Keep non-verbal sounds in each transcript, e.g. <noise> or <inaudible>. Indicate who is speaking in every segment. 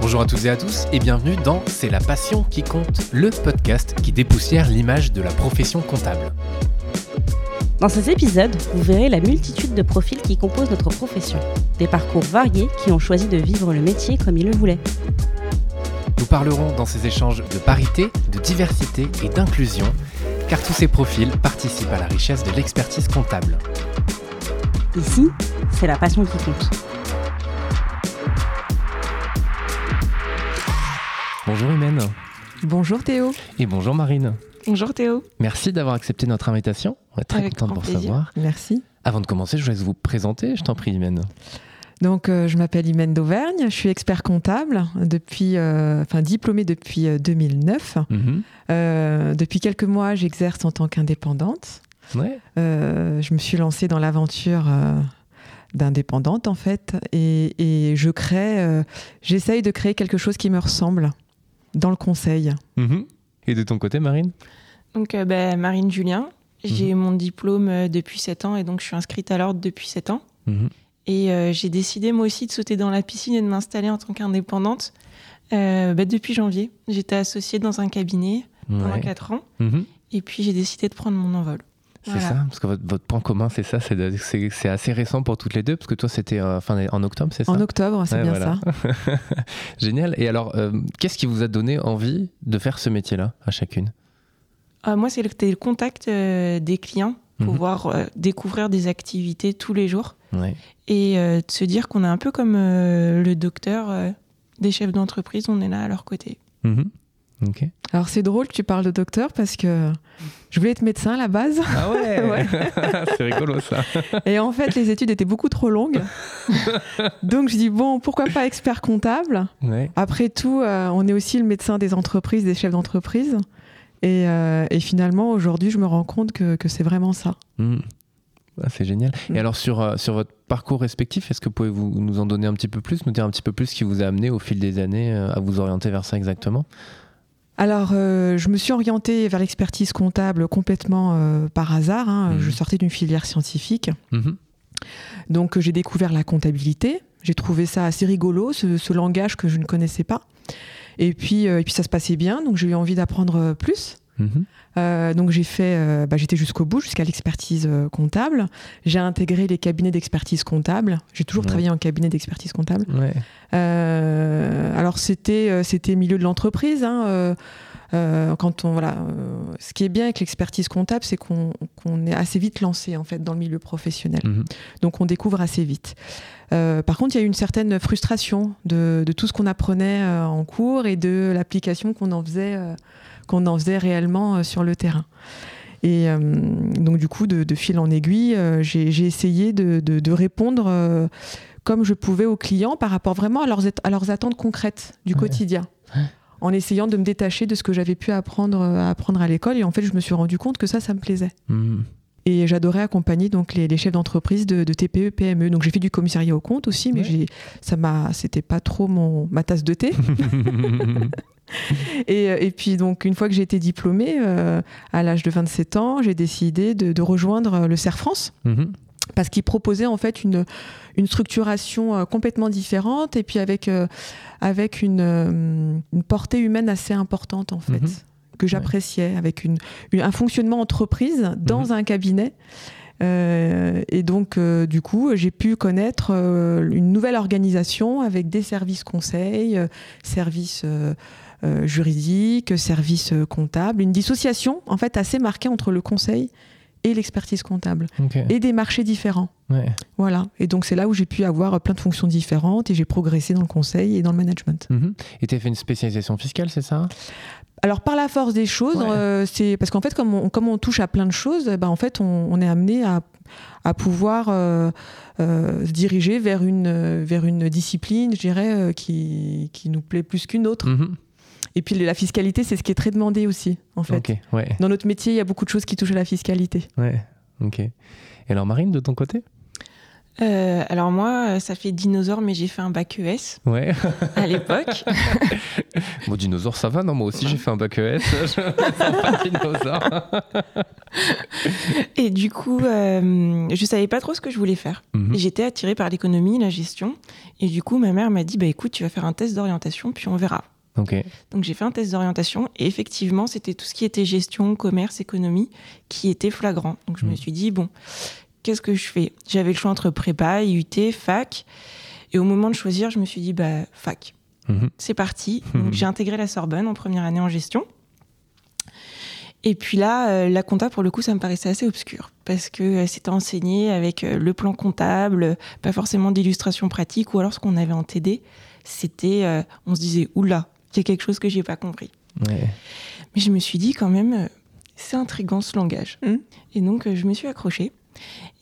Speaker 1: Bonjour à toutes et à tous et bienvenue dans C'est la passion qui compte, le podcast qui dépoussière l'image de la profession comptable.
Speaker 2: Dans ces épisodes, vous verrez la multitude de profils qui composent notre profession. Des parcours variés qui ont choisi de vivre le métier comme ils le voulaient.
Speaker 1: Nous parlerons dans ces échanges de parité, de diversité et d'inclusion, car tous ces profils participent à la richesse de l'expertise comptable.
Speaker 2: Ici, c'est la passion qui compte.
Speaker 1: Bonjour Humaine.
Speaker 3: Bonjour Théo.
Speaker 1: Et bonjour Marine.
Speaker 3: Bonjour Théo.
Speaker 1: Merci d'avoir accepté notre invitation. On est très
Speaker 3: Avec
Speaker 1: content de vous recevoir.
Speaker 3: Merci.
Speaker 1: Avant de commencer, je vous laisse vous présenter. Je t'en prie, Humaine.
Speaker 3: Donc, euh, je m'appelle Imène d'Auvergne, je suis expert comptable, depuis, euh, enfin diplômée depuis euh, 2009.
Speaker 1: Mhm.
Speaker 3: Euh, depuis quelques mois, j'exerce en tant qu'indépendante.
Speaker 1: Ouais.
Speaker 3: Euh, je me suis lancée dans l'aventure euh, d'indépendante en fait, et, et je crée, euh, j'essaye de créer quelque chose qui me ressemble dans le conseil.
Speaker 1: Mhm. Et de ton côté, Marine?
Speaker 4: Donc, euh, bah, Marine Julien, j'ai mon diplôme depuis 7 ans et donc je suis inscrite à l'ordre depuis 7 ans.
Speaker 1: Mhm.
Speaker 4: Et euh, j'ai décidé moi aussi de sauter dans la piscine et de m'installer en tant qu'indépendante euh, bah, depuis janvier. J'étais associée dans un cabinet pendant
Speaker 1: Ouais.
Speaker 4: 4 ans
Speaker 1: Mhm.
Speaker 4: et puis j'ai décidé de prendre mon envol.
Speaker 1: C'est
Speaker 4: Voilà.
Speaker 1: ça, parce que votre, votre point commun, c'est ça, c'est de- c'est c'est assez récent pour toutes les deux, parce que toi, c'était euh, fin, en octobre, c'est ça?
Speaker 3: En octobre, c'est
Speaker 1: Ouais,
Speaker 3: bien
Speaker 1: voilà.
Speaker 3: ça. <laughs>
Speaker 1: Génial. Et alors, euh, qu'est-ce qui vous a donné envie de faire ce métier-là à chacune?
Speaker 4: Euh, moi, c'est le, c'était le contact euh, des clients,
Speaker 1: Mhm.
Speaker 4: pouvoir euh, découvrir des activités tous les jours
Speaker 1: Ouais.
Speaker 4: et euh, de se dire qu'on est un peu comme euh, le docteur euh, des chefs d'entreprise, on est là à leur côté.
Speaker 1: Mhm.
Speaker 3: Alors c'est drôle que tu parles de docteur parce que je voulais être médecin à la base.
Speaker 1: Ah ouais, <laughs>
Speaker 3: Ouais. <laughs>
Speaker 1: C'est rigolo ça.
Speaker 3: Et en fait, les études étaient beaucoup trop longues. <laughs> Donc, je dis, bon, pourquoi pas expert comptable?
Speaker 1: Ouais.
Speaker 3: Après tout, euh, on est aussi le médecin des entreprises, des chefs d'entreprise. Et, euh, et finalement, aujourd'hui, je me rends compte que, que c'est vraiment ça.
Speaker 1: Mhm. Ah, c'est génial.
Speaker 3: Mm.
Speaker 1: Et alors, sur, euh, sur votre parcours respectif, est-ce que pouvez-vous nous en donner un petit peu plus, nous dire un petit peu plus ce qui vous a amené au fil des années euh, à vous orienter vers ça exactement?
Speaker 3: Alors, euh, je me suis orientée vers l'expertise comptable complètement euh, par hasard. hein.
Speaker 1: Mhm.
Speaker 3: Je sortais d'une filière scientifique.
Speaker 1: Mhm.
Speaker 3: Donc, j'ai découvert la comptabilité. J'ai trouvé ça assez rigolo, ce, ce langage que je ne connaissais pas. Et puis, euh, et puis ça se passait bien, donc j'ai eu envie d'apprendre plus.
Speaker 1: Mhm.
Speaker 3: Euh, donc j'ai fait, euh, bah, j'étais jusqu'au bout, jusqu'à l'expertise euh, comptable. J'ai intégré les cabinets d'expertise comptable. J'ai toujours
Speaker 1: Ouais.
Speaker 3: travaillé en cabinet d'expertise comptable.
Speaker 1: Ouais.
Speaker 3: Alors c'était, c'était milieu de l'entreprise. hein, quand on voilà, ce qui est bien avec l'expertise comptable, c'est qu'on, qu'on est assez vite lancé en fait dans le milieu professionnel.
Speaker 1: Mhm.
Speaker 3: Donc on découvre assez vite. Euh, par contre, il y a eu une certaine frustration de, de tout ce qu'on apprenait euh, en cours et de l'application qu'on en faisait, euh, qu'on en faisait réellement euh, sur le terrain. Et euh, donc du coup, de, de fil en aiguille, euh, j'ai j'ai essayé de, de- de répondre euh, comme je pouvais aux clients par rapport vraiment à leurs, at- à leurs attentes concrètes du
Speaker 1: Ouais.
Speaker 3: quotidien.
Speaker 1: Ouais.
Speaker 3: En essayant de me détacher de ce que j'avais pu apprendre, euh, apprendre à l'école. Et en fait, je me suis rendu compte que ça, ça me plaisait.
Speaker 1: Mhm.
Speaker 3: Et j'adorais accompagner donc les, les chefs d'entreprise de, de TPE, PME. Donc j'ai fait du commissariat au compte aussi, mais
Speaker 1: Ouais.
Speaker 3: j'ai, ça m'a, c'était pas trop mon ma tasse de thé. <laughs> <laughs> et, euh, et puis donc une fois que j'ai été diplômée euh, à l'âge de 27 ans, j'ai décidé de, de rejoindre le CERF France
Speaker 1: Mhm.
Speaker 3: parce qu'il proposait en fait une, une structuration euh, complètement différente et puis avec, euh, avec une, euh, une portée humaine assez importante en fait,
Speaker 1: Mhm.
Speaker 3: que j'appréciais, avec une, une- un fonctionnement entreprise dans
Speaker 1: Mhm.
Speaker 3: un cabinet. Euh, et donc, euh, du coup, j'ai pu connaître euh, une nouvelle organisation avec des services conseils, euh, services euh, euh, juridiques, services euh, comptables, une dissociation en fait assez marquée entre le conseil et l'expertise comptable et des marchés différents.
Speaker 1: Ouais.
Speaker 3: Voilà. Et donc, c'est là où j'ai pu avoir plein de fonctions différentes et j'ai progressé dans le conseil et dans le management.
Speaker 1: Mhm. Et tu as fait une spécialisation fiscale, c'est ça?
Speaker 3: Alors, par la force des choses,
Speaker 1: Ouais.
Speaker 3: euh, c'est parce qu'en fait, comme on, comme on touche à plein de choses, ben, en fait, on, on est amené à, à pouvoir euh, euh, se diriger vers une, euh, vers une discipline, je dirais, euh, qui, qui nous plaît plus qu'une autre.
Speaker 1: Mhm.
Speaker 3: Et puis, la fiscalité, c'est ce qui est très demandé aussi, en fait.
Speaker 1: Ouais.
Speaker 3: Dans notre métier, il y a beaucoup de choses qui touchent à la fiscalité.
Speaker 1: Ouais, ok. Et alors Marine, de ton côté
Speaker 4: Euh, alors moi, ça fait dinosaure, mais j'ai fait un bac ES
Speaker 1: Ouais.
Speaker 4: à l'époque. <laughs>
Speaker 1: Bon, dinosaure, ça va, non Moi aussi, j'ai fait un bac ES. <laughs> Pas dinosaure.
Speaker 4: Et du coup, euh, je savais pas trop ce que je voulais faire.
Speaker 1: Mhm.
Speaker 4: J'étais attirée par l'économie, la gestion. Et du coup, ma mère m'a dit, bah écoute, tu vas faire un test d'orientation, puis on verra. Donc j'ai fait un test d'orientation et effectivement, c'était tout ce qui était gestion, commerce, économie qui était flagrant. Donc je me
Speaker 1: Mhm.
Speaker 4: suis dit, bon, qu'est-ce que je fais? J'avais le choix entre prépa, IUT, fac. Et au moment de choisir, je me suis dit, bah, fac.
Speaker 1: Mhm.
Speaker 4: C'est parti. <laughs> Donc j'ai intégré la Sorbonne en première année en gestion. Et puis là, euh, la compta, pour le coup, ça me paraissait assez obscur parce que euh, c'était enseigné avec euh, le plan comptable, pas forcément d'illustration pratique, ou alors ce qu'on avait en TD, c'était, on se disait, oula, il y a quelque chose que j'ai pas compris.
Speaker 1: Ouais.
Speaker 4: Mais je me suis dit quand même, euh, c'est intriguant ce langage.
Speaker 3: Mhm.
Speaker 4: Et donc, euh, je me suis accrochée.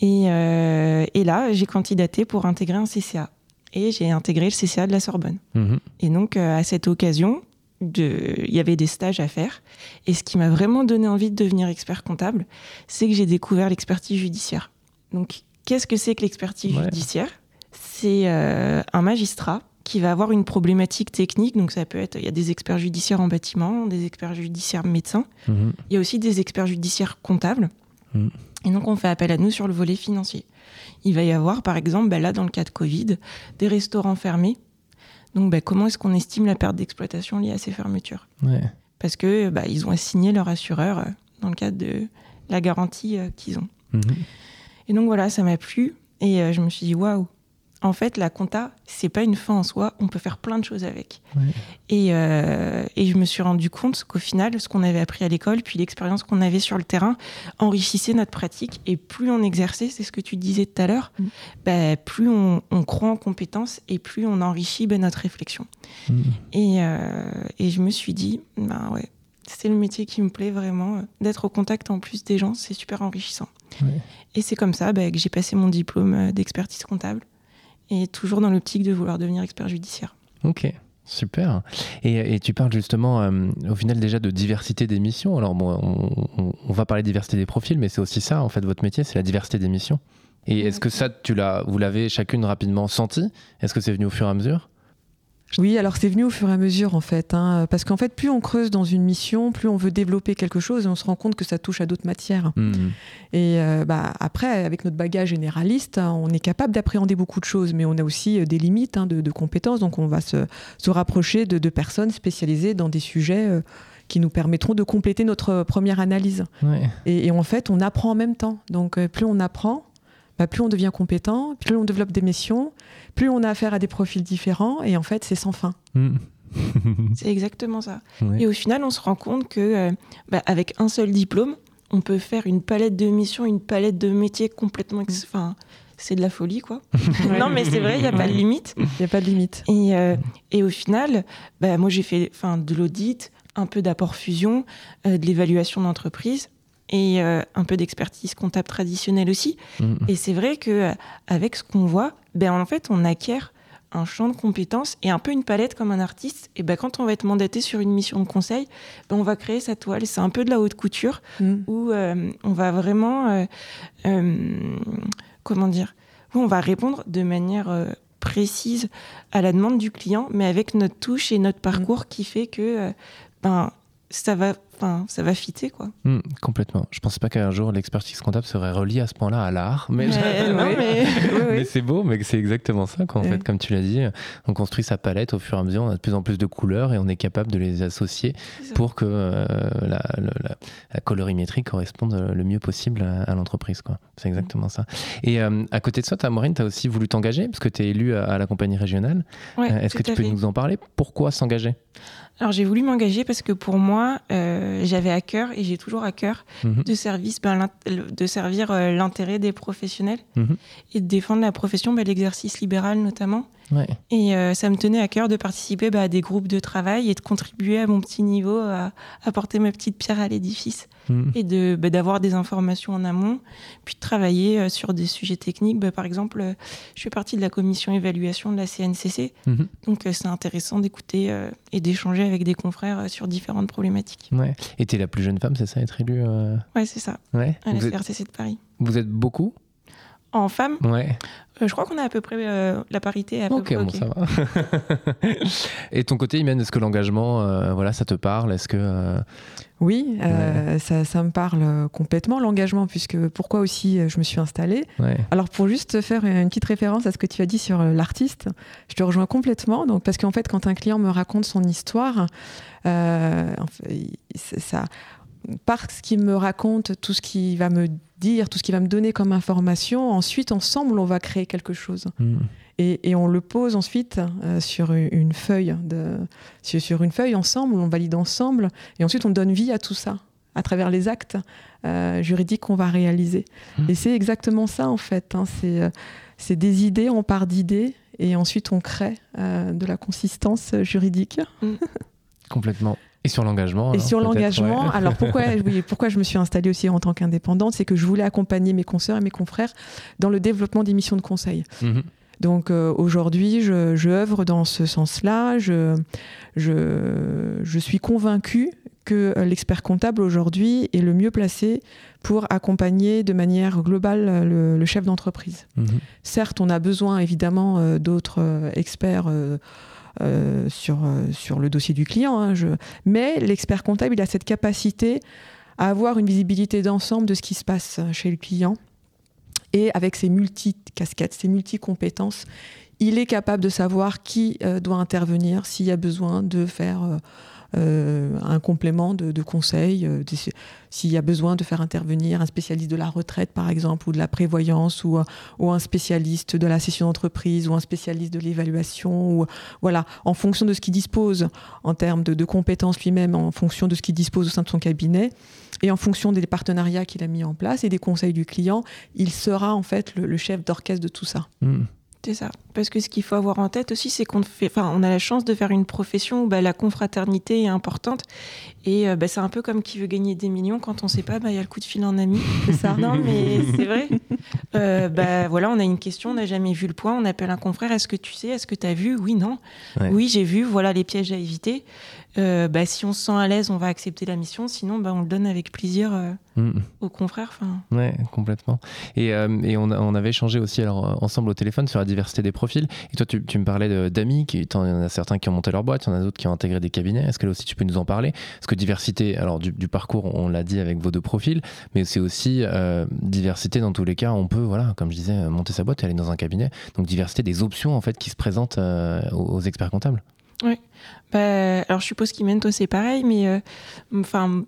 Speaker 4: Et, euh, et là, j'ai candidaté pour intégrer un CCA. Et j'ai intégré le CCA de la Sorbonne.
Speaker 1: Mhm.
Speaker 4: Et donc, euh, à cette occasion, il y avait des stages à faire. Et ce qui m'a vraiment donné envie de devenir expert comptable, c'est que j'ai découvert l'expertise judiciaire. Donc, qu'est-ce que c'est que l'expertise
Speaker 1: Ouais.
Speaker 4: judiciaire? C'est euh, un magistrat qui va avoir une problématique technique. Donc, ça peut être, il y a des experts judiciaires en bâtiment, des experts judiciaires médecins.
Speaker 1: Mhm.
Speaker 4: Il y a aussi des experts judiciaires comptables.
Speaker 1: Mhm.
Speaker 4: Et donc, on fait appel à nous sur le volet financier. Il va y avoir, par exemple, bah là, dans le cas de Covid, des restaurants fermés. Donc, bah, comment est-ce qu'on estime la perte d'exploitation liée à ces fermetures?
Speaker 1: Ouais.
Speaker 4: Parce que bah, ils ont assigné leur assureur euh, dans le cadre de la garantie euh, qu'ils ont.
Speaker 1: Mhm.
Speaker 4: Et donc voilà, ça m'a plu. Et euh, je me suis dit, waouh, en fait, la compta, c'est pas une fin en soi, on peut faire plein de choses avec.
Speaker 1: Ouais.
Speaker 4: Et, euh, et je me suis rendu compte qu'au final, ce qu'on avait appris à l'école, puis l'expérience qu'on avait sur le terrain, enrichissait notre pratique. Et plus on exerçait, c'est ce que tu disais tout à l'heure,
Speaker 3: Mm.
Speaker 4: bah, plus on, on croit en compétences et plus on enrichit bah, notre réflexion.
Speaker 1: Mhm.
Speaker 4: Et, euh, et je me suis dit, bah ouais, c'est le métier qui me plaît vraiment. D'être au contact en plus des gens, c'est super enrichissant.
Speaker 1: Ouais.
Speaker 4: Et c'est comme ça bah, que j'ai passé mon diplôme euh, d'expertise comptable. Et toujours dans l'optique de vouloir devenir expert judiciaire.
Speaker 1: Ok, super. Et, et tu parles justement, euh, au final, déjà de diversité des missions. Alors, bon, on, on- on va parler de diversité des profils, mais c'est aussi ça, en fait, votre métier, c'est la diversité des missions. Et est-ce que ça, tu l'as, vous l'avez chacune rapidement senti? Est-ce que c'est venu au fur et à mesure?
Speaker 3: Oui, alors c'est venu au fur et à mesure en fait, hein, parce qu'en fait, plus on creuse dans une mission, plus on veut développer quelque chose, et on se rend compte que ça touche à d'autres matières.
Speaker 1: Mhm.
Speaker 3: Et euh, bah, après, avec notre bagage généraliste, hein, on est capable d'appréhender beaucoup de choses, mais on a aussi euh, des limites hein, de, de compétences, donc on va se, se rapprocher de, de personnes spécialisées dans des sujets euh, qui nous permettront de compléter notre première analyse.
Speaker 1: Ouais.
Speaker 3: Et, et en fait, on apprend en même temps. Donc, plus on apprend, bah, plus on devient compétent, plus on développe des missions, plus on a affaire à des profils différents, et en fait, c'est sans fin.
Speaker 1: Mhm. <laughs>
Speaker 4: C'est exactement ça.
Speaker 1: Ouais.
Speaker 4: Et au final, on se rend compte que euh, bah, avec un seul diplôme, on peut faire une palette de missions, une palette de métiers complètement. ex- Enfin, c'est de la folie, quoi. <laughs> non, mais c'est vrai, il n'y a pas de limite.
Speaker 3: Il n'y a pas de limite.
Speaker 4: Et, euh, et au final, bah, moi, j'ai fait enfin, de l'audit, un peu d'apport fusion, euh, de l'évaluation d'entreprise et euh, un peu d'expertise comptable traditionnelle aussi.
Speaker 1: Mhm.
Speaker 4: Et c'est vrai que euh, avec ce qu'on voit, ben en fait, on acquiert un champ de compétences et un peu une palette comme un artiste. Et ben quand on va être mandaté sur une mission de conseil, ben on va créer sa toile. C'est un peu de la haute couture
Speaker 3: Mm.
Speaker 4: où euh, on va vraiment, euh, euh, comment dire, où on va répondre de manière euh, précise à la demande du client, mais avec notre touche et notre parcours qui fait que euh, ben ça va, enfin ça va fitter quoi.
Speaker 1: Mhm. Complètement. Je pensais pas qu'un jour l'expertise comptable serait reliée à ce point-là à l'art, mais, <laughs>
Speaker 4: Mais- non, mais- <laughs> oui,
Speaker 1: Mais
Speaker 4: oui.
Speaker 1: c'est beau, mais c'est exactement ça qu'en
Speaker 3: Ouais.
Speaker 1: fait, comme tu l'as dit, on construit sa palette au fur et à mesure, on a de plus en plus de couleurs et on est capable de les associer pour que euh, la, le- la- la colorimétrie corresponde le mieux possible à, à l'entreprise. quoi. C'est exactement ça. Et euh, à côté de ça, ta Maureen, tu as aussi voulu t'engager parce que tu es élue à, à la compagnie régionale.
Speaker 4: Ouais,
Speaker 1: Euh, Est-ce que tu peux
Speaker 4: fait.
Speaker 1: nous en parler? Pourquoi s'engager?
Speaker 4: Alors j'ai voulu m'engager parce que pour moi, euh, j'avais à cœur et j'ai toujours à cœur
Speaker 1: Mhm.
Speaker 4: de, service, ben, de servir euh, l'intérêt des professionnels
Speaker 1: Mhm.
Speaker 4: et de défendre la profession, ben, l'exercice libéral notamment.
Speaker 1: Ouais.
Speaker 4: Et euh, ça me tenait à cœur de participer ben, à des groupes de travail et de contribuer à mon petit niveau à apporter ma petite pierre à l'édifice
Speaker 1: Mhm.
Speaker 4: et de ben, d'avoir des informations en amont, puis de travailler euh, sur des sujets techniques. Ben, par exemple, euh, je fais partie de la commission évaluation de la CNCC,
Speaker 1: Mhm.
Speaker 4: donc euh, c'est intéressant d'écouter et d'échanger avec des confrères sur différentes problématiques.
Speaker 1: Ouais. Et tu es la plus jeune femme, c'est ça, être élue
Speaker 4: Ouais, c'est ça,
Speaker 1: Ouais.
Speaker 4: à la
Speaker 1: Vous êtes,
Speaker 4: CRCC de Paris.
Speaker 1: vous êtes beaucoup?
Speaker 4: En femmes
Speaker 1: Ouais.
Speaker 4: Euh, je crois qu'on a à peu près euh, la parité. À peu
Speaker 1: Ok,
Speaker 4: près
Speaker 1: bon, ça va. <laughs> Et ton côté, Imen, est-ce que l'engagement, euh, voilà, ça te parle? Est-ce que. euh,
Speaker 3: Oui, euh, ça, ça me parle complètement, l'engagement, puisque pourquoi aussi je me suis installée.
Speaker 1: ouais.
Speaker 3: Alors pour juste faire une petite référence à ce que tu as dit sur l'artiste, je te rejoins complètement. Donc parce qu'en fait, quand un client me raconte son histoire, euh, ça, par ce qu'il me raconte, tout ce qu'il va me dire, tout ce qu'il va me donner comme information, ensuite ensemble on va créer quelque chose.
Speaker 1: Hmm.
Speaker 3: Et, et on le pose ensuite euh, sur une feuille, de, sur, sur une feuille ensemble, on valide ensemble, et ensuite on donne vie à tout ça à travers les actes euh, juridiques qu'on va réaliser.
Speaker 1: Mmh.
Speaker 3: Et c'est exactement ça en fait. hein, c'est, euh, c'est des idées, on part d'idées, et ensuite on crée euh, de la consistance juridique.
Speaker 1: Complètement. Et sur l'engagement
Speaker 3: Et sur l'engagement,
Speaker 1: ouais.
Speaker 3: alors pourquoi, <laughs> oui, pourquoi je me suis installée aussi en tant qu'indépendante, c'est que je voulais accompagner mes consoeurs et mes confrères dans le développement des missions de conseil.
Speaker 1: Mhm.
Speaker 3: Donc euh, aujourd'hui, je, je œuvre dans ce sens-là. Je, je, je suis convaincue que l'expert comptable aujourd'hui est le mieux placé pour accompagner de manière globale le, le chef d'entreprise.
Speaker 1: Mhm.
Speaker 3: Certes, on a besoin évidemment euh, d'autres euh, experts euh, euh, sur, euh, sur le dossier du client, hein, mais l'expert comptable, il a cette capacité à avoir une visibilité d'ensemble de ce qui se passe chez le client. Et avec ses multi-casquettes, ses multi-compétences, il est capable de savoir qui euh, doit intervenir s'il y a besoin de faire euh, euh, un complément de, de conseil, euh, s'il y a besoin de faire intervenir un spécialiste de la retraite, par exemple, ou de la prévoyance, ou, ou un spécialiste de la session d'entreprise, ou un spécialiste de l'évaluation, ou voilà, en fonction de ce qu'il dispose en termes de, compétences lui-même, en fonction de ce qu'il dispose au sein de son cabinet, et en fonction des partenariats qu'il a mis en place et des conseils du client, il sera en fait le, chef d'orchestre de tout ça.
Speaker 1: Mhm.
Speaker 4: C'est ça. Parce que ce qu'il faut avoir en tête aussi, c'est qu'on a la chance de faire une profession où bah, la confraternité est importante. Et euh, bah, c'est un peu comme qui veut gagner des millions. Quand on sait pas, bah, il y a le coup de fil en ami.
Speaker 3: C'est ça.
Speaker 4: Non, mais c'est vrai. Euh, bah, voilà, on a une question, on n'a jamais vu le point. On appelle un confrère. Est-ce que tu sais Est-ce que tu as vu? Oui, non.
Speaker 1: Ouais.
Speaker 4: Oui, j'ai vu. Voilà les pièges à éviter. Euh, bah, si on se sent à l'aise, on va accepter la mission. Sinon, bah, on le donne avec plaisir euh,
Speaker 1: Mhm.
Speaker 4: aux confrères. Enfin,
Speaker 1: Ouais, complètement. Et, euh, et on, a- on avait échangé aussi alors, ensemble au téléphone sur la diversité des profils. Et toi, tu, tu me parlais d'amis, il y en a certains qui ont monté leur boîte, il y en a d'autres qui ont intégré des cabinets. Est-ce que là aussi tu peux nous en parler? Parce que diversité, alors du, du parcours, on l'a dit avec vos deux profils, mais c'est aussi euh, diversité dans tous les cas. On peut, voilà, comme je disais, monter sa boîte et aller dans un cabinet. Donc diversité des options en fait qui se présentent euh, aux, experts comptables.
Speaker 4: Bah, alors je suppose qu'Imen, toi c'est pareil, mais euh, enfin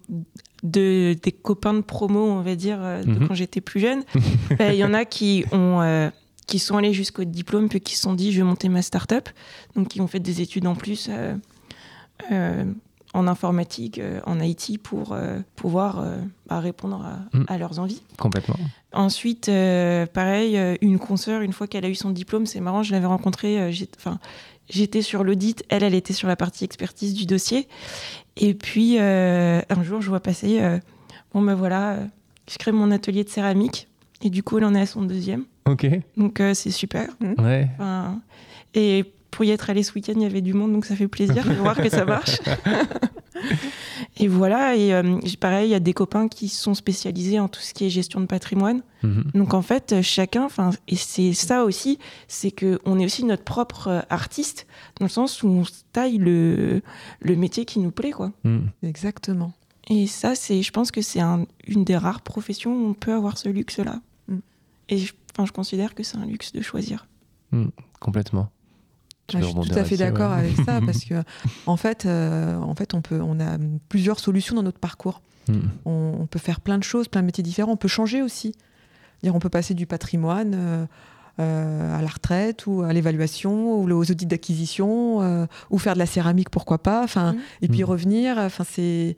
Speaker 4: de des copains de promo, on va dire,
Speaker 1: Mhm.
Speaker 4: quand j'étais plus jeune, <laughs> bah, il y en a qui ont qui sont allés jusqu'au diplôme puis qui se sont dit je vais monter ma start-up, donc qui ont fait des études en plus euh, euh, en informatique, euh, en IT pour euh, pouvoir euh, bah, répondre à,
Speaker 1: Mhm.
Speaker 4: à leurs envies.
Speaker 1: Complètement.
Speaker 4: Ensuite, pareil, une consoeur, une fois qu'elle a eu son diplôme, c'est marrant, je l'avais rencontrée, enfin, j'étais sur l'audit, elle, elle était sur la partie expertise du dossier. Et puis, euh, un jour, je vois passer, euh, bon ben voilà, euh, je crée mon atelier de céramique. Et du coup, elle en est à son deuxième.
Speaker 1: Ok.
Speaker 4: Donc, c'est super.
Speaker 1: Ouais.
Speaker 4: Enfin, et pour y être allé ce week-end, il y avait du monde, donc ça fait plaisir de voir que ça marche. <laughs> et voilà, et euh, j'ai- pareil, il y a des copains qui sont spécialisés en tout ce qui est gestion de patrimoine.
Speaker 1: Mhm.
Speaker 4: Donc en fait, chacun, enfin, et c'est ça aussi, c'est que on est aussi notre propre euh, artiste, dans le sens où on taille le, le métier qui nous plaît, quoi.
Speaker 1: Mhm.
Speaker 3: Exactement.
Speaker 4: Et ça, c'est, je pense que c'est un- une des rares professions où on peut avoir ce luxe-là.
Speaker 3: Mm.
Speaker 4: Et je, enfin, je considère que c'est un luxe de choisir.
Speaker 1: Complètement.
Speaker 3: Ah, je suis tout à fait d'accord
Speaker 1: ouais.
Speaker 3: avec ça <laughs> parce que en fait, euh, en fait, on peut, on a plusieurs solutions dans notre parcours.
Speaker 1: Mhm.
Speaker 3: On, on peut faire plein de choses, plein de métiers différents. On peut changer aussi. Dire, on peut passer du patrimoine euh, euh, à la retraite ou à l'évaluation ou aux audits d'acquisition euh, ou faire de la céramique, pourquoi pas. Enfin,
Speaker 4: Mhm.
Speaker 3: et puis
Speaker 1: Mhm.
Speaker 3: revenir. Enfin, c'est,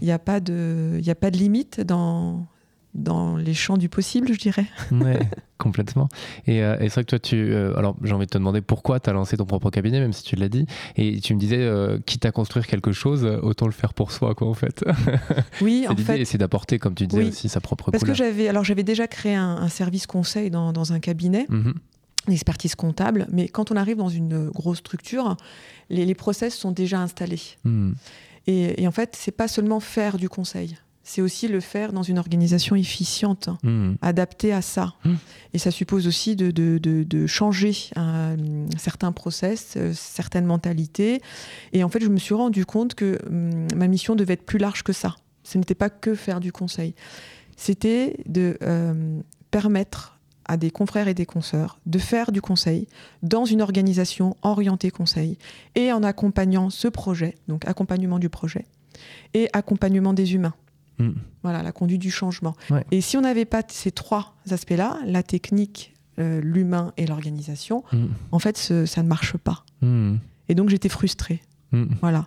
Speaker 3: il n'y a pas de, il y a pas de limite dans dans les champs du possible, je dirais. <laughs>
Speaker 1: Ouais, complètement. Et, euh, et c'est vrai que toi, tu. euh, alors, j'ai envie de te demander pourquoi tu as lancé ton propre cabinet, même si tu l'as dit. Et tu me disais, euh, quitte à construire quelque chose, euh, autant le faire pour soi, quoi, en fait. <laughs>
Speaker 3: Oui, en fait.
Speaker 1: et c'est d'apporter, comme tu disais
Speaker 3: Oui.
Speaker 1: aussi, sa propre
Speaker 3: Parce que j'avais, alors j'avais déjà créé un, un service conseil dans, dans un cabinet.
Speaker 1: Mhm.
Speaker 3: l'expertise comptable, mais quand on arrive dans une grosse structure, les, les process sont déjà installés.
Speaker 1: Mhm.
Speaker 3: Et, et en fait, c'est pas seulement faire du conseil, c'est aussi le faire dans une organisation efficiente,
Speaker 1: Hmm.
Speaker 3: adaptée à ça.
Speaker 1: Mm.
Speaker 3: Et ça suppose aussi de, de- de- de changer certains process, euh, certaines mentalités. Et en fait, je me suis rendu compte que hum, ma mission devait être plus large que ça. Ce n'était pas que faire du conseil. C'était de euh, permettre à des confrères et des consoeurs de faire du conseil dans une organisation orientée conseil et en accompagnant ce projet, donc accompagnement du projet et accompagnement des humains.
Speaker 1: Hmm.
Speaker 3: Voilà, la conduite du changement.
Speaker 1: Ouais.
Speaker 3: Et si on n'avait pas ces trois aspects-là, la technique, euh, l'humain et l'organisation,
Speaker 1: Hmm.
Speaker 3: en fait, ce- ça ne marche pas.
Speaker 1: Hmm.
Speaker 3: Et donc j'étais frustrée. Voilà.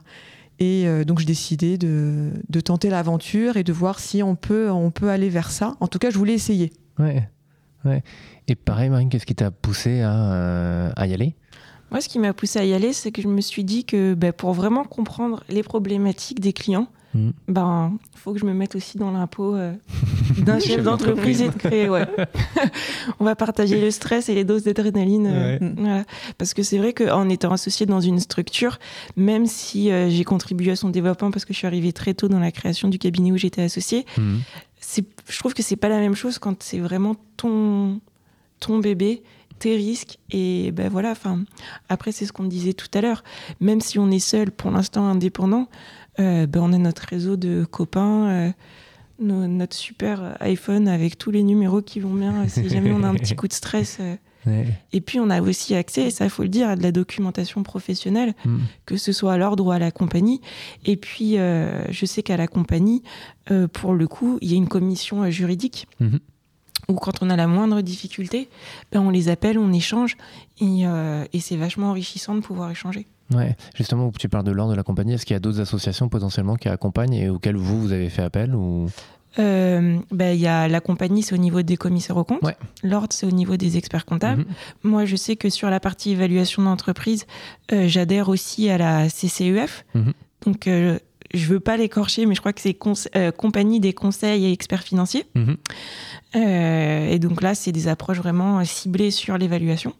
Speaker 3: Et euh, donc j'ai décidé de, de tenter l'aventure et de voir si on peut, on peut aller vers ça. En tout cas, je voulais essayer.
Speaker 1: Ouais. ouais. Et pareil, Marine, qu'est-ce qui t'a poussé à, euh, à y aller?
Speaker 4: Moi, ce qui m'a poussé à y aller, c'est que je me suis dit que bah, pour vraiment comprendre les problématiques des clients,
Speaker 1: Hmm.
Speaker 4: ben, faut que je me mette aussi dans l'impôt euh, <laughs> d'un chef
Speaker 1: Chef
Speaker 4: d'entreprise et de créer. Ouais. <laughs> On va partager le stress et les doses d'adrénaline. euh,
Speaker 1: Ouais.
Speaker 4: voilà. Parce que c'est vrai qu'en étant associé dans une structure, même si euh, j'ai contribué à son développement parce que je suis arrivée très tôt dans la création du cabinet où j'étais associée, c'est, je trouve que c'est pas la même chose quand c'est vraiment ton, ton bébé, tes risques. Et ben voilà, enfin, après, c'est ce qu'on disait tout à l'heure. Même si on est seul, pour l'instant indépendant, euh, ben on a notre réseau de copains, euh, no- notre super iPhone avec tous les numéros qui vont bien euh, si <laughs> jamais on a un petit coup de stress. euh.
Speaker 1: Ouais.
Speaker 4: Et puis, on a aussi accès, et ça, il faut le dire, à de la documentation professionnelle
Speaker 1: Hmm.
Speaker 4: que ce soit à l'ordre ou à la compagnie. Et puis, euh, je sais qu'à la compagnie, euh, pour le coup, il y a une commission euh, juridique
Speaker 1: Mhm.
Speaker 4: où quand on a la moindre difficulté, ben, on les appelle, on échange, et, euh, et c'est vachement enrichissant de pouvoir échanger.
Speaker 1: Ouais, justement, tu parles de l'ordre de la compagnie, est-ce qu'il y a d'autres associations potentiellement qui accompagnent et auxquelles vous, vous avez fait appel ou...
Speaker 4: Euh, ben, Il y a la compagnie, c'est au niveau des commissaires aux comptes.
Speaker 1: Ouais.
Speaker 4: L'ordre, c'est au niveau des experts comptables.
Speaker 1: Mhm.
Speaker 4: Moi, je sais que sur la partie évaluation d'entreprise, euh, j'adhère aussi à la CCEF.
Speaker 1: Mhm.
Speaker 4: Donc, euh, je veux pas l'écorcher, mais je crois que c'est euh, compagnie des conseils et experts financiers.
Speaker 1: Mhm.
Speaker 4: Euh, et donc là, c'est des approches vraiment ciblées sur l'évaluation.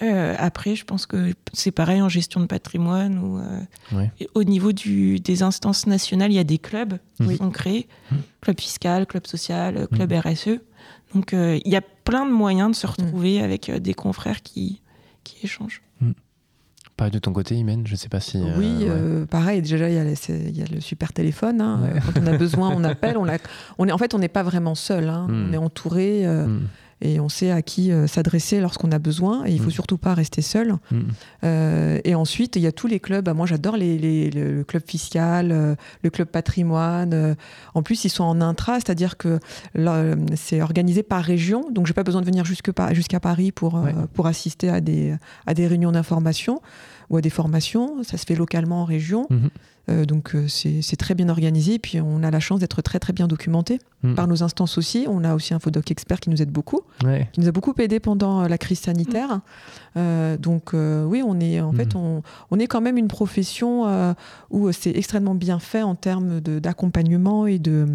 Speaker 1: Mhm.
Speaker 4: Euh, après, je pense que c'est pareil en gestion de patrimoine ou euh,
Speaker 1: Ouais.
Speaker 4: au niveau du, des instances nationales, il y a des clubs
Speaker 1: Mhm.
Speaker 4: qui sont créés,
Speaker 1: Mhm.
Speaker 4: club fiscal, club social, euh, club RSE. Donc euh, il y a plein de moyens de se retrouver avec euh, des confrères qui, qui échangent.
Speaker 1: Pareil de ton côté, Imen, je sais pas si. euh,
Speaker 3: oui,
Speaker 1: ouais.
Speaker 3: pareil. Déjà, il y, a le- c'est- il y a le super téléphone. hein.
Speaker 1: Ouais.
Speaker 3: Quand on a besoin, on <laughs> appelle. On, l'a- on est, en fait, on n'est pas vraiment seul. hein.
Speaker 1: Mm.
Speaker 3: On est entouré euh. Et on sait à qui euh, s'adresser lorsqu'on a besoin. Et il faut
Speaker 1: Mm.
Speaker 3: surtout pas rester seul.
Speaker 1: Hmm.
Speaker 3: Euh, et ensuite, il y a tous les clubs. Ah, Moi, j'adore les, les- le, le club fiscal, euh, le club patrimoine. En plus, ils sont en intra, c'est-à-dire que c'est organisé par région. Donc, j'ai pas besoin de venir jusqu'à Paris pour,
Speaker 1: Ouais.
Speaker 3: pour assister à des, à des réunions d'information ou à des formations. Ça se fait localement en région.
Speaker 1: Mhm.
Speaker 3: Euh, donc, euh, c'est c'est très bien organisé. Puis, on a la chance d'être très, très bien documenté
Speaker 1: Hmm.
Speaker 3: par nos instances aussi. On a aussi un Fodoc expert qui nous aide beaucoup
Speaker 1: Ouais.
Speaker 3: qui nous a beaucoup aidé pendant euh, la crise sanitaire. Euh, donc euh, oui, on est en
Speaker 1: Mhm.
Speaker 3: fait on, on est quand même une profession euh, où c'est extrêmement bien fait en termes de- d'accompagnement et de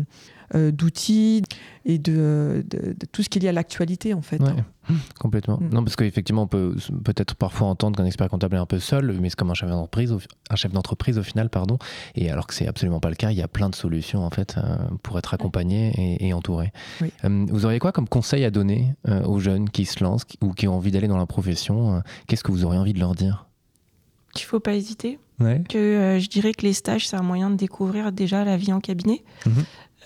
Speaker 3: euh, d'outils et de, de- de tout ce qui est lié à l'actualité en fait.
Speaker 1: Ouais, <laughs> complètement.
Speaker 3: Mm.
Speaker 1: Non, parce qu'effectivement, on peut peut-être parfois entendre qu'un expert comptable est un peu seul, mais c'est comme un chef d'entreprise, au, un chef d'entreprise au final, pardon. Et alors que c'est absolument pas le cas, il y a plein de solutions en fait euh, pour être accompagné et, et entouré.
Speaker 3: Oui.
Speaker 1: Euh, vous auriez quoi comme conseil à donner euh, aux jeunes qui se lancent ou qui ont envie d'aller dans la profession Qu'est-ce que vous auriez envie de leur dire?
Speaker 4: Qu'il faut pas hésiter.
Speaker 1: Ouais.
Speaker 4: Que euh, je dirais que les stages, c'est un moyen de découvrir déjà la vie en cabinet.
Speaker 1: Mhm.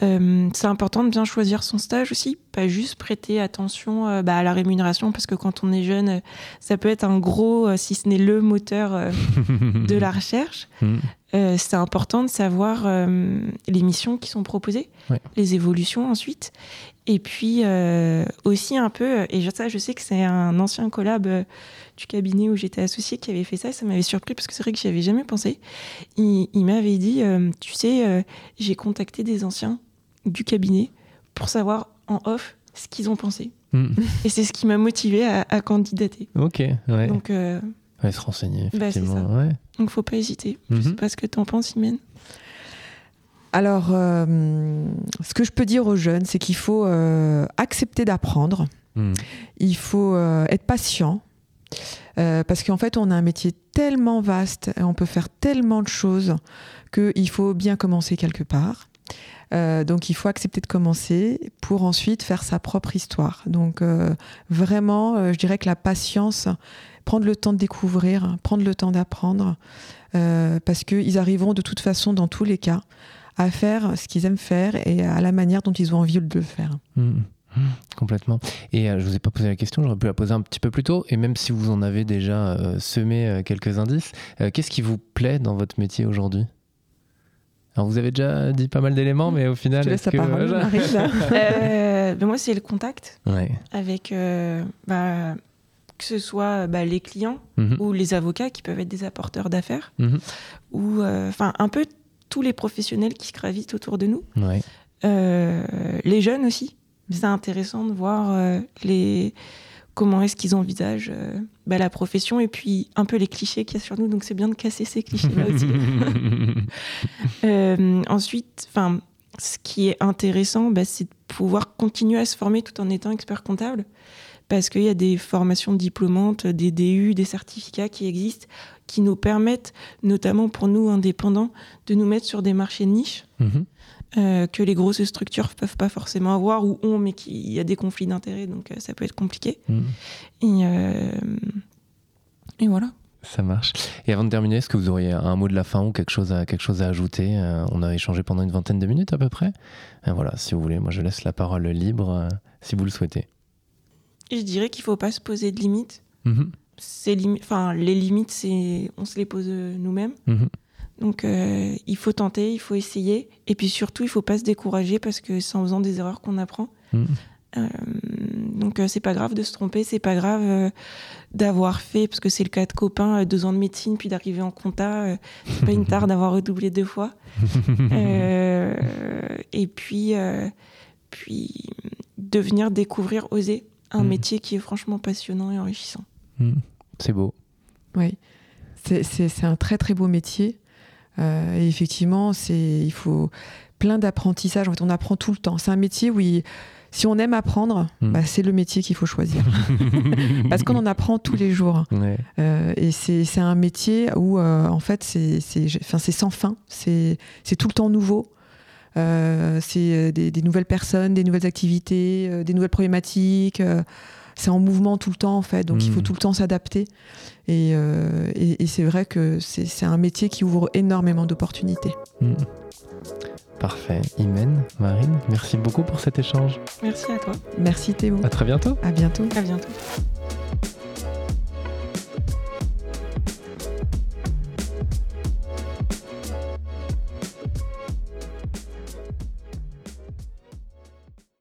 Speaker 4: Euh, c'est important de bien choisir son stage aussi, pas juste prêter attention euh, bah, à la rémunération, parce que quand on est jeune, euh, ça peut être un gros, si ce n'est le moteur <laughs> de la recherche. Euh, c'est important de savoir les missions qui sont proposées,
Speaker 1: Ouais.
Speaker 4: les évolutions ensuite. Et puis euh, aussi un peu, et je- ça je sais que c'est un ancien collab euh, du cabinet où j'étais associée qui avait fait ça, ça m'avait surpris parce que c'est vrai que j'y avais jamais pensé. Il, il m'avait dit, euh, tu sais, j'ai contacté des anciens du cabinet pour savoir en off ce qu'ils ont pensé.
Speaker 1: Mm. <laughs>
Speaker 4: Et c'est ce qui m'a motivé à, à candidater.
Speaker 1: Ok, ouais.
Speaker 4: Donc,
Speaker 1: Ouais, se renseigner,
Speaker 4: Bah,
Speaker 1: effectivement.
Speaker 4: ça.
Speaker 1: ouais.
Speaker 4: donc faut pas hésiter. Je
Speaker 1: Mhm.
Speaker 4: sais pas ce que t'en penses, Imen.
Speaker 3: Alors, euh, ce que je peux dire aux jeunes, c'est qu'il faut euh, accepter d'apprendre.
Speaker 1: Mm.
Speaker 3: Il faut euh, être patient. parce qu'en fait, on a un métier tellement vaste et on peut faire tellement de choses qu'il faut bien commencer quelque part. Donc il faut accepter de commencer pour ensuite faire sa propre histoire. Donc vraiment, je dirais que la patience, prendre le temps de découvrir, prendre le temps d'apprendre, parce qu'ils arriveront de toute façon, dans tous les cas, à faire ce qu'ils aiment faire et à la manière dont ils ont envie de le faire.
Speaker 1: Mmh. Mmh. Complètement. Et je vous ai pas posé la question, j'aurais pu la poser un petit peu plus tôt. Et même si vous en avez déjà semé quelques indices, qu'est-ce qui vous plaît dans votre métier aujourd'hui? Alors vous avez déjà dit pas mal d'éléments, mais au final,
Speaker 3: je laisse la parole, <laughs>
Speaker 4: euh, ben Moi, c'est le contact avec euh, bah, que ce soit bah, les clients mhm. ou les avocats qui peuvent être des apporteurs d'affaires, ou euh, enfin un peu tous les professionnels qui se gravitent autour de nous, euh, les jeunes aussi. C'est intéressant de voir les comment est-ce qu'ils envisagent euh, bah, la profession et puis un peu les clichés qu'il y a sur nous. Donc c'est bien de casser ces clichés-là aussi. <laughs> Euh, ensuite, enfin, ce qui est intéressant, bah, c'est de pouvoir continuer à se former tout en étant expert comptable. Parce qu'il y a des formations diplômantes, des DU, des certificats qui existent, qui nous permettent, notamment pour nous indépendants, de nous mettre sur des marchés de niche. Mhm. Euh, que les grosses structures ne peuvent pas forcément avoir ou ont, mais qu'il y a des conflits d'intérêts, donc euh, ça peut être compliqué. Mmh. Euh, et, voilà.
Speaker 1: Ça marche. Et avant de terminer, est-ce que vous auriez un mot de la fin ou quelque chose à, quelque chose à ajouter? On a échangé pendant une vingtaine de minutes à peu près. voilà, si vous voulez, moi je laisse la parole libre si vous le souhaitez.
Speaker 4: Je dirais qu'il ne faut pas se poser de limites. Mmh. Enfin, les limites, c'est on se les pose nous-mêmes. Mmh. Donc euh, il faut tenter, il faut essayer. Et puis surtout, il faut pas se décourager parce que c'est en faisant des erreurs qu'on apprend. Mm. Euh, donc euh, c'est pas grave de se tromper, c'est pas grave d'avoir fait, parce que c'est le cas de copains, deux ans de médecine, puis d'arriver en compta. c'est pas une tare d'avoir redoublé deux fois. <laughs> et puis, puis de venir découvrir, oser un mm. métier qui est franchement passionnant et enrichissant.
Speaker 1: Mm. C'est beau.
Speaker 3: Oui, c'est un très très beau métier. Euh, et effectivement, c'est, il faut plein d'apprentissage. En fait, on apprend tout le temps. C'est un métier où si on aime apprendre, hmm. bah, c'est le métier qu'il faut choisir. <laughs> Parce qu'on en apprend tous les jours. Euh, et c'est, un métier où, euh, en fait, c'est, sans fin. C'est, tout le temps nouveau. C'est des, des, nouvelles personnes, des nouvelles activités, des nouvelles problématiques c'est en mouvement tout le temps en fait, donc il faut hmm. tout le temps s'adapter. Euh, et, c'est vrai que c'est un métier qui ouvre énormément d'opportunités. Hmm.
Speaker 1: Parfait. Imen, Marine, merci beaucoup pour cet échange.
Speaker 4: Merci à toi.
Speaker 3: Merci Théo.
Speaker 1: À très bientôt.
Speaker 3: À bientôt.
Speaker 4: À bientôt.